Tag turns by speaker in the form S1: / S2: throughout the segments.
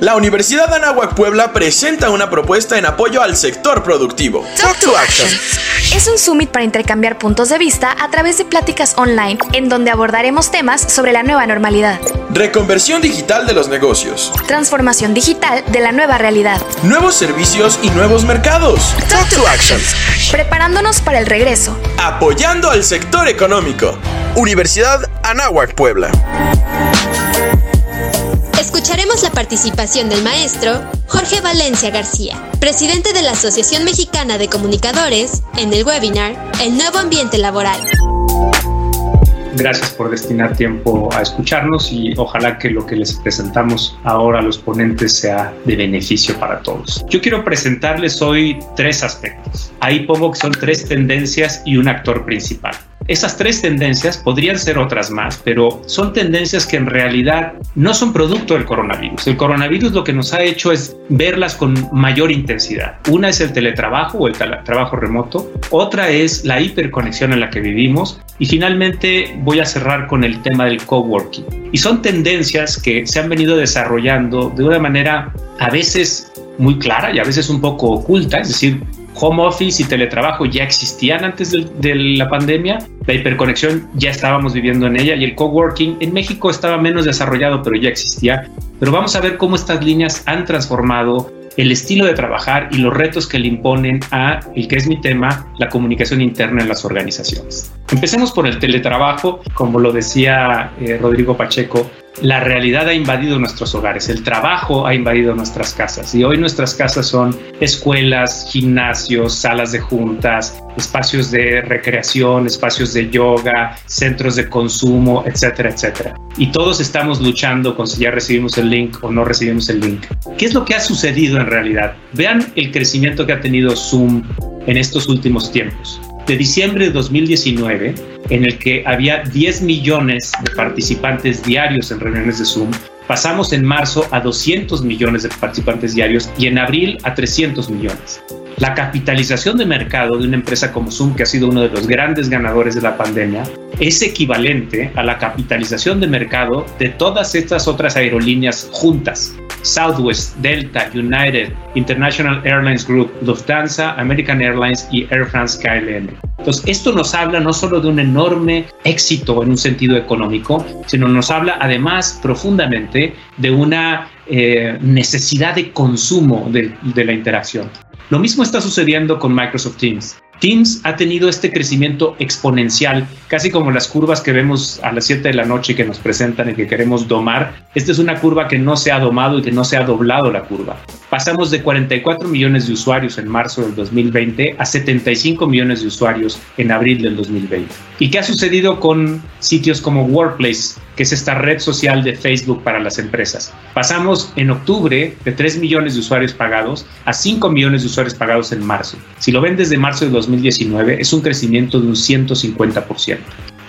S1: La Universidad Anáhuac Puebla presenta una propuesta en apoyo al sector productivo. Talk to Action.
S2: Es un summit para intercambiar puntos de vista a través de pláticas online en donde abordaremos temas sobre la nueva normalidad.
S1: Reconversión digital de los negocios.
S2: Transformación digital de la nueva realidad.
S1: Nuevos servicios y nuevos mercados. Talk to Action.
S2: Preparándonos para el regreso.
S1: Apoyando al sector económico. Universidad Anáhuac Puebla.
S3: La participación del maestro Jorge Valencia García, presidente de la Asociación Mexicana de Comunicadores, en el webinar El nuevo ambiente laboral.
S4: Gracias por destinar tiempo a escucharnos y ojalá que lo que les presentamos ahora a los ponentes sea de beneficio para todos. Yo quiero presentarles hoy tres aspectos. Ahí pongo que son tres tendencias y un actor principal. Esas tres tendencias podrían ser otras más, pero son tendencias que en realidad no son producto del coronavirus. El coronavirus lo que nos ha hecho es verlas con mayor intensidad. Una es el teletrabajo o el trabajo remoto, otra es la hiperconexión en la que vivimos y finalmente voy a cerrar con el tema del coworking. Y son tendencias que se han venido desarrollando de una manera a veces muy clara y a veces un poco oculta, es decir, home office y teletrabajo ya existían antes de, la pandemia, la hiperconexión ya estábamos viviendo en ella y el coworking en México estaba menos desarrollado, pero ya existía. Pero vamos a ver cómo estas líneas han transformado el estilo de trabajar y los retos que le imponen a el que es mi tema, la comunicación interna en las organizaciones. Empecemos por el teletrabajo, como lo decía eh, Rodrigo Pacheco, la realidad ha invadido nuestros hogares, el trabajo ha invadido nuestras casas y hoy nuestras casas son escuelas, gimnasios, salas de juntas, espacios de recreación, espacios de yoga, centros de consumo, etcétera, etcétera. Y todos estamos luchando con si ya recibimos el link o no recibimos el link. ¿Qué es lo que ha sucedido en realidad? Vean el crecimiento que ha tenido Zoom en estos últimos tiempos de diciembre de 2019, en el que había 10 millones de participantes diarios en reuniones de Zoom, pasamos en marzo a 200 millones de participantes diarios y en abril a 300 millones. La capitalización de mercado de una empresa como Zoom, que ha sido uno de los grandes ganadores de la pandemia, es equivalente a la capitalización de mercado de todas estas otras aerolíneas juntas. Southwest, Delta, United, International Airlines Group, Lufthansa, American Airlines y Air France KLM. Entonces, esto nos habla no solo de un enorme éxito en un sentido económico, sino nos habla además profundamente de una eh, necesidad de consumo de la interacción. Lo mismo está sucediendo con Microsoft Teams. Teams ha tenido este crecimiento exponencial, casi como las curvas que vemos a las 7 de la noche que nos presentan y que queremos domar. Esta es una curva que no se ha domado y que no se ha doblado la curva. Pasamos de 44 millones de usuarios en marzo del 2020 a 75 millones de usuarios en abril del 2020. ¿Y qué ha sucedido con sitios como Workplace, que es esta red social de Facebook para las empresas? Pasamos en octubre de 3 millones de usuarios pagados a 5 millones de usuarios pagados en marzo. Si lo ven desde marzo del 2019, es un crecimiento de un 150%.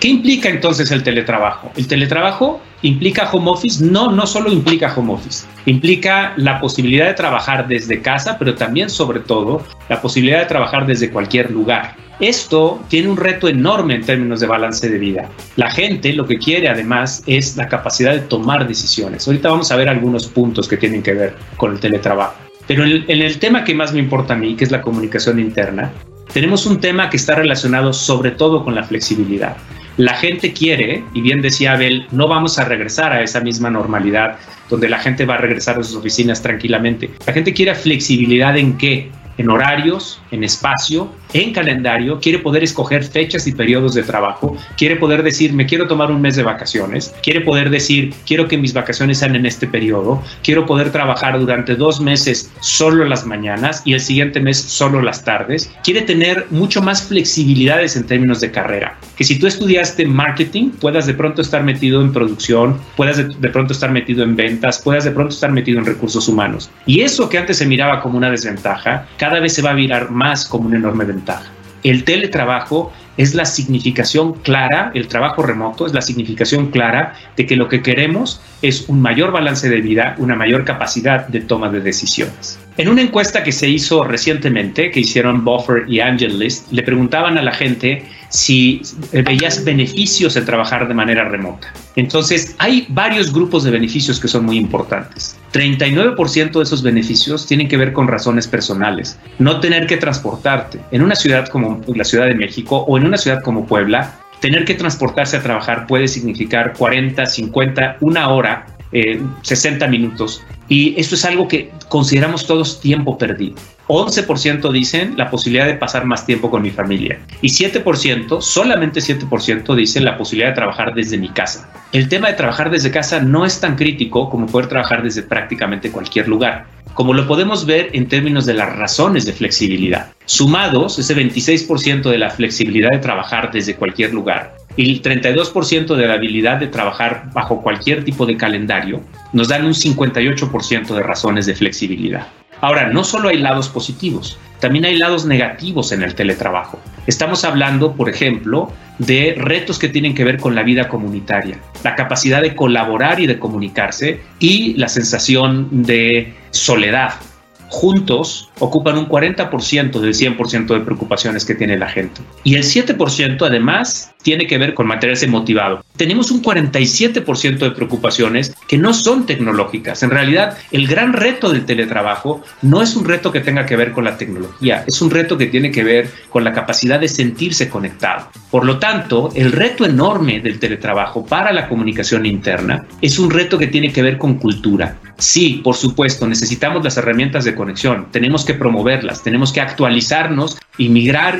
S4: ¿Qué implica entonces el teletrabajo? El teletrabajo implica home office, no, no solo implica home office, implica la posibilidad de trabajar desde casa, pero también sobre todo la posibilidad de trabajar desde cualquier lugar. Esto tiene un reto enorme en términos de balance de vida. La gente lo que quiere además es la capacidad de tomar decisiones. Ahorita vamos a ver algunos puntos que tienen que ver con el teletrabajo. Pero en el, tema que más me importa a mí, que es la comunicación interna, tenemos un tema que está relacionado sobre todo con la flexibilidad. La gente quiere, y bien decía Abel, no vamos a regresar a esa misma normalidad donde la gente va a regresar a sus oficinas tranquilamente. La gente quiere flexibilidad en qué? En horarios, en espacio, en calendario, quiere poder escoger fechas y periodos de trabajo, quiere poder decir, me quiero tomar un mes de vacaciones, quiere poder decir, quiero que mis vacaciones sean en este periodo, quiero poder trabajar durante dos meses solo las mañanas y el siguiente mes solo las tardes, quiere tener mucho más flexibilidades en términos de carrera, que si tú estudiaste marketing, puedas de pronto estar metido en producción, puedas de, de pronto estar metido en ventas, puedas de pronto estar metido en recursos humanos. Y eso que antes se miraba como una desventaja, cada vez se va a mirar más como una enorme ventaja. El teletrabajo es la significación clara, el trabajo remoto es la significación clara de que lo que queremos es un mayor balance de vida, una mayor capacidad de toma de decisiones. En una encuesta que se hizo recientemente, que hicieron Buffer y AngelList, le preguntaban a la gente si veías beneficios en trabajar de manera remota. Entonces, hay varios grupos de beneficios que son muy importantes. 39% de esos beneficios tienen que ver con razones personales. No tener que transportarte. En una ciudad como la Ciudad de México o en una ciudad como Puebla, tener que transportarse a trabajar puede significar 40, 50, una hora 60 eh, minutos. Y esto es algo que consideramos todos tiempo perdido. 11% dicen la posibilidad de pasar más tiempo con mi familia. Y 7%, solamente 7% dicen la posibilidad de trabajar desde mi casa. El tema de trabajar desde casa no es tan crítico como poder trabajar desde prácticamente cualquier lugar, como lo podemos ver en términos de las razones de flexibilidad. Sumados, ese 26% de la flexibilidad de trabajar desde cualquier lugar y el 32% de la habilidad de trabajar bajo cualquier tipo de calendario nos dan un 58% de razones de flexibilidad. Ahora, no solo hay lados positivos, también hay lados negativos en el teletrabajo. Estamos hablando, por ejemplo, de retos que tienen que ver con la vida comunitaria, la capacidad de colaborar y de comunicarse y la sensación de soledad juntos ocupan un 40% del 100% de preocupaciones que tiene la gente. Y el 7% además tiene que ver con mantenerse motivado. Tenemos un 47% de preocupaciones que no son tecnológicas. En realidad, el gran reto del teletrabajo no es un reto que tenga que ver con la tecnología, es un reto que tiene que ver con la capacidad de sentirse conectado. Por lo tanto, el reto enorme del teletrabajo para la comunicación interna es un reto que tiene que ver con cultura. Sí, por supuesto, necesitamos las herramientas de conexión, tenemos que promoverlas, tenemos que actualizarnos y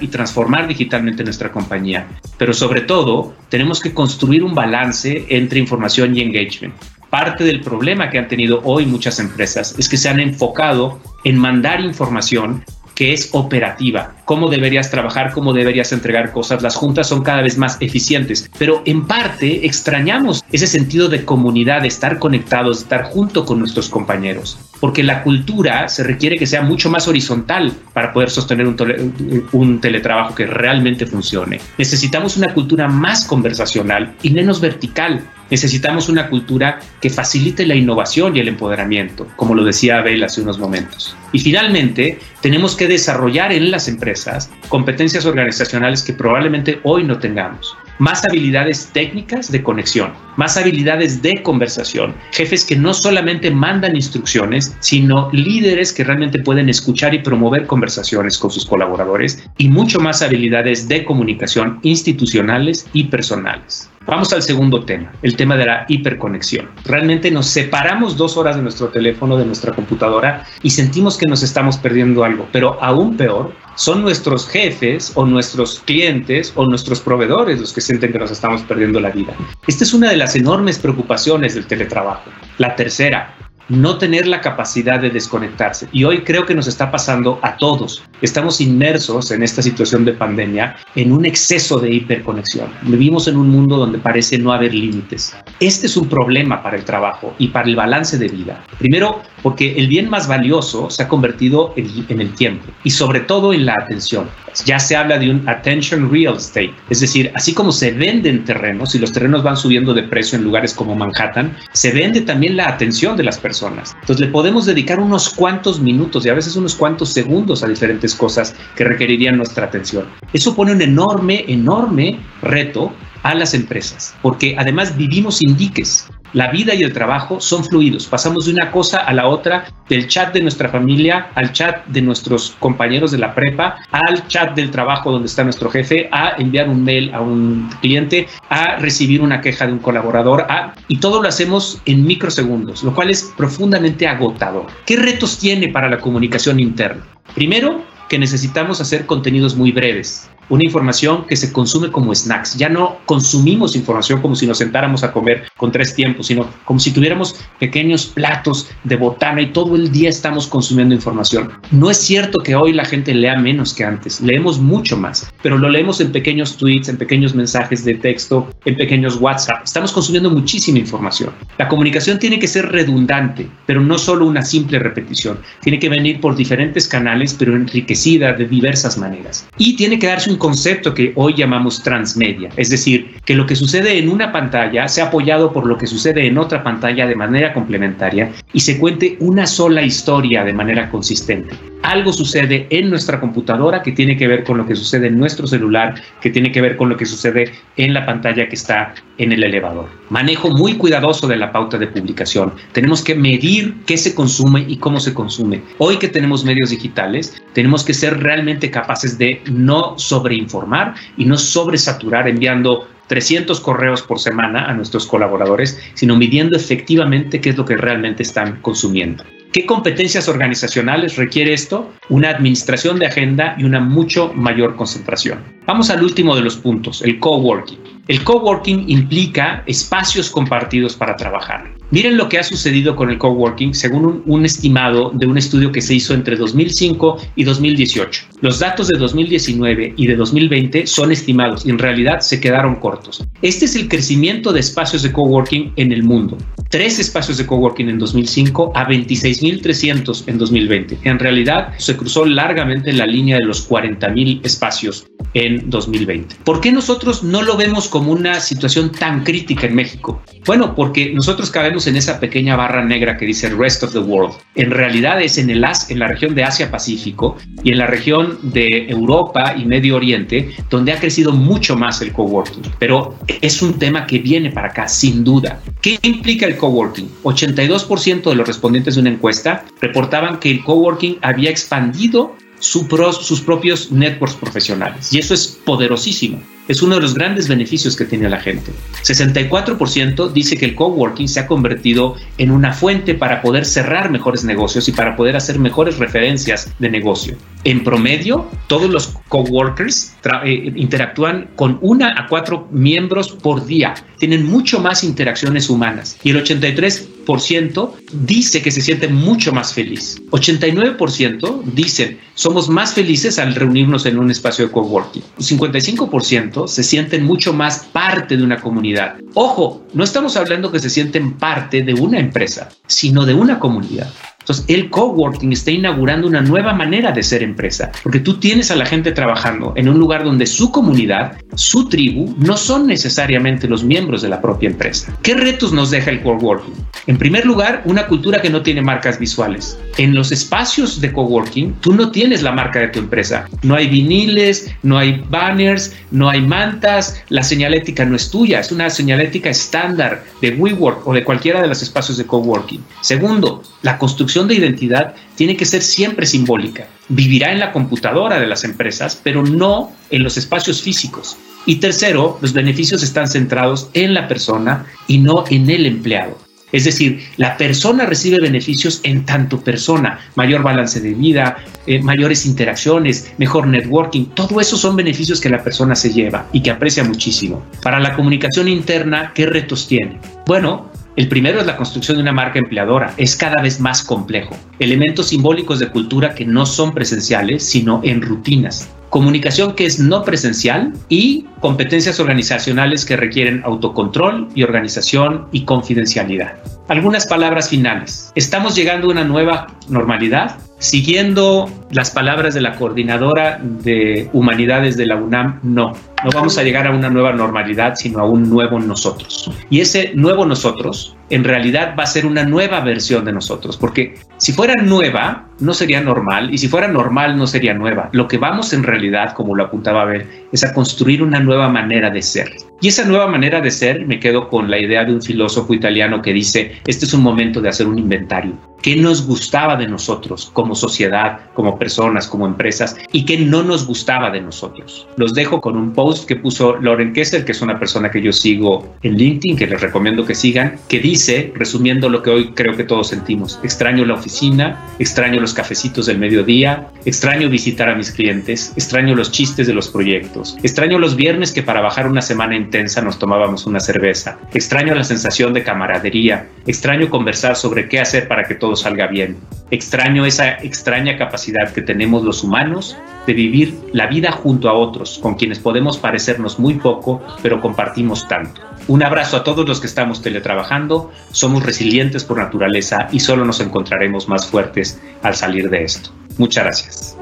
S4: y transformar digitalmente nuestra compañía, pero sobre todo tenemos que construir un balance entre información y engagement. Parte del problema que han tenido hoy muchas empresas es que se han enfocado en mandar información que es operativa, cómo deberías trabajar, cómo deberías entregar cosas. Las juntas son cada vez más eficientes, pero en parte extrañamos ese sentido de comunidad, de estar conectados, de estar junto con nuestros compañeros, porque la cultura se requiere que sea mucho más horizontal para poder sostener un, teletrabajo que realmente funcione. Necesitamos una cultura más conversacional y menos vertical Necesitamos una cultura que facilite la innovación y el empoderamiento, como lo decía Abel hace unos momentos. Y finalmente, tenemos que desarrollar en las empresas competencias organizacionales que probablemente hoy no tengamos. Más habilidades técnicas de conexión, más habilidades de conversación, jefes que no solamente mandan instrucciones, sino líderes que realmente pueden escuchar y promover conversaciones con sus colaboradores y mucho más habilidades de comunicación institucionales y personales. Vamos al segundo tema, el tema de la hiperconexión. Realmente nos separamos dos horas de nuestro teléfono, de nuestra computadora y sentimos que nos estamos perdiendo algo, pero aún peor, son nuestros jefes o nuestros clientes o nuestros proveedores los que sienten que nos estamos perdiendo la vida. Esta es una de las enormes preocupaciones del teletrabajo. La tercera, no tener la capacidad de desconectarse. Y hoy creo que nos está pasando a todos. Estamos inmersos en esta situación de pandemia en un exceso de hiperconexión. Vivimos en un mundo donde parece no haber límites. Este es un problema para el trabajo y para el balance de vida. Primero, porque el bien más valioso se ha convertido en, el tiempo y sobre todo en la atención. Ya se habla de un attention real estate, es decir, así como se venden terrenos y los terrenos van subiendo de precio en lugares como Manhattan, se vende también la atención de las personas entonces le podemos dedicar unos cuantos minutos y a veces unos cuantos segundos a diferentes cosas que requerirían nuestra atención. Eso pone un enorme, enorme reto a las empresas, porque además vivimos sin diques. La vida y el trabajo son fluidos. Pasamos de una cosa a la otra, del chat de nuestra familia al chat de nuestros compañeros de la prepa, al chat del trabajo donde está nuestro jefe, a enviar un mail a un cliente, a recibir una queja de un colaborador, y todo lo hacemos en microsegundos, lo cual es profundamente agotador. ¿Qué retos tiene para la comunicación interna? Primero, que necesitamos hacer contenidos muy breves una información que se consume como snacks. Ya no consumimos información como si nos sentáramos a comer con tres tiempos, sino como si tuviéramos pequeños platos de botana y todo el día estamos consumiendo información. No es cierto que hoy la gente lea menos que antes, leemos mucho más, pero lo leemos en pequeños tweets, en pequeños mensajes de texto, en pequeños WhatsApp. Estamos consumiendo muchísima información. La comunicación tiene que ser redundante, pero no solo una simple repetición. Tiene que venir por diferentes canales, pero enriquecida de diversas maneras. Y tiene que darse un concepto que hoy llamamos transmedia, es decir, que lo que sucede en una pantalla sea apoyado por lo que sucede en otra pantalla de manera complementaria y se cuente una sola historia de manera consistente. Algo sucede en nuestra computadora que tiene que ver con lo que sucede en nuestro celular, que tiene que ver con lo que sucede en la pantalla que está en el elevador. Manejo muy cuidadoso de la pauta de publicación. Tenemos que medir qué se consume y cómo se consume. Hoy que tenemos medios digitales, tenemos que ser realmente capaces de no sobreinformar y no sobresaturar enviando 300 correos por semana a nuestros colaboradores, sino midiendo efectivamente qué es lo que realmente están consumiendo. ¿Qué competencias organizacionales requiere esto? Una administración de agenda y una mucho mayor concentración. Vamos al último de los puntos, el coworking. El coworking implica espacios compartidos para trabajar. Miren lo que ha sucedido con el coworking según un, estimado de un estudio que se hizo entre 2005 y 2018. Los datos de 2019 y de 2020 son estimados y en realidad se quedaron cortos. Este es el crecimiento de espacios de coworking en el mundo. Tres espacios de coworking en 2005 a 26.300 en 2020. En realidad se cruzó largamente la línea de los 40.000 espacios en 2020. ¿Por qué nosotros no lo vemos como una situación tan crítica en México? Bueno, porque nosotros cabemos en esa pequeña barra negra que dice Rest of the World. En realidad es en, el, en la región de Asia-Pacífico y en la región de Europa y Medio Oriente donde ha crecido mucho más el coworking. Pero es un tema que viene para acá, sin duda. ¿Qué implica el coworking? 82% de los respondientes de una encuesta reportaban que el coworking había expandido sus propios networks profesionales. Y eso es poderosísimo es uno de los grandes beneficios que tiene la gente. 64% dice que el coworking se ha convertido en una fuente para poder cerrar mejores negocios y para poder hacer mejores referencias de negocio. En promedio, todos los coworkers eh, interactúan con una a cuatro miembros por día. Tienen mucho más interacciones humanas y el 83% dice que se siente mucho más feliz. 89% dicen somos más felices al reunirnos en un espacio de coworking. 55% se sienten mucho más parte de una comunidad. Ojo, no estamos hablando que se sienten parte de una empresa, sino de una comunidad. Entonces, el coworking está inaugurando una nueva manera de ser empresa, porque tú tienes a la gente trabajando en un lugar donde su comunidad, su tribu, no son necesariamente los miembros de la propia empresa. ¿Qué retos nos deja el coworking? En primer lugar, una cultura que no tiene marcas visuales. En los espacios de coworking, tú no tienes la marca de tu empresa. No hay viniles, no hay banners, no hay mantas, la señalética no es tuya, es una señalética estándar de WeWork o de cualquiera de los espacios de coworking. Segundo, la construcción de identidad tiene que ser siempre simbólica. Vivirá en la computadora de las empresas, pero no en los espacios físicos. Y tercero, los beneficios están centrados en la persona y no en el empleado. Es decir, la persona recibe beneficios en tanto persona, mayor balance de vida, eh, mayores interacciones, mejor networking, todo eso son beneficios que la persona se lleva y que aprecia muchísimo. Para la comunicación interna, ¿qué retos tiene? Bueno, el primero es la construcción de una marca empleadora. Es cada vez más complejo. Elementos simbólicos de cultura que no son presenciales, sino en rutinas. Comunicación que es no presencial y competencias organizacionales que requieren autocontrol y organización y confidencialidad. Algunas palabras finales. ¿Estamos llegando a una nueva normalidad? Siguiendo las palabras de la coordinadora de humanidades de la UNAM, no, no vamos a llegar a una nueva normalidad, sino a un nuevo nosotros. Y ese nuevo nosotros en realidad va a ser una nueva versión de nosotros, porque si fuera nueva, no sería normal, y si fuera normal, no sería nueva. Lo que vamos en realidad, como lo apuntaba a ver, es a construir una nueva manera de ser. Y esa nueva manera de ser, me quedo con la idea de un filósofo italiano que dice, este es un momento de hacer un inventario. ¿Qué nos gustaba de nosotros como sociedad, como personas, como empresas y qué no nos gustaba de nosotros? Los dejo con un post que puso Lauren Kessler, que es una persona que yo sigo en LinkedIn, que les recomiendo que sigan, que dice, resumiendo lo que hoy creo que todos sentimos, extraño la oficina, extraño los cafecitos del mediodía, extraño visitar a mis clientes, extraño los chistes de los proyectos, extraño los viernes que para bajar una semana intensa nos tomábamos una cerveza, extraño la sensación de camaradería, extraño conversar sobre qué hacer para que todo salga bien. Extraño esa extraña capacidad que tenemos los humanos de vivir la vida junto a otros, con quienes podemos parecernos muy poco, pero compartimos tanto. Un abrazo a todos los que estamos teletrabajando, somos resilientes por naturaleza y solo nos encontraremos más fuertes al salir de esto. Muchas gracias.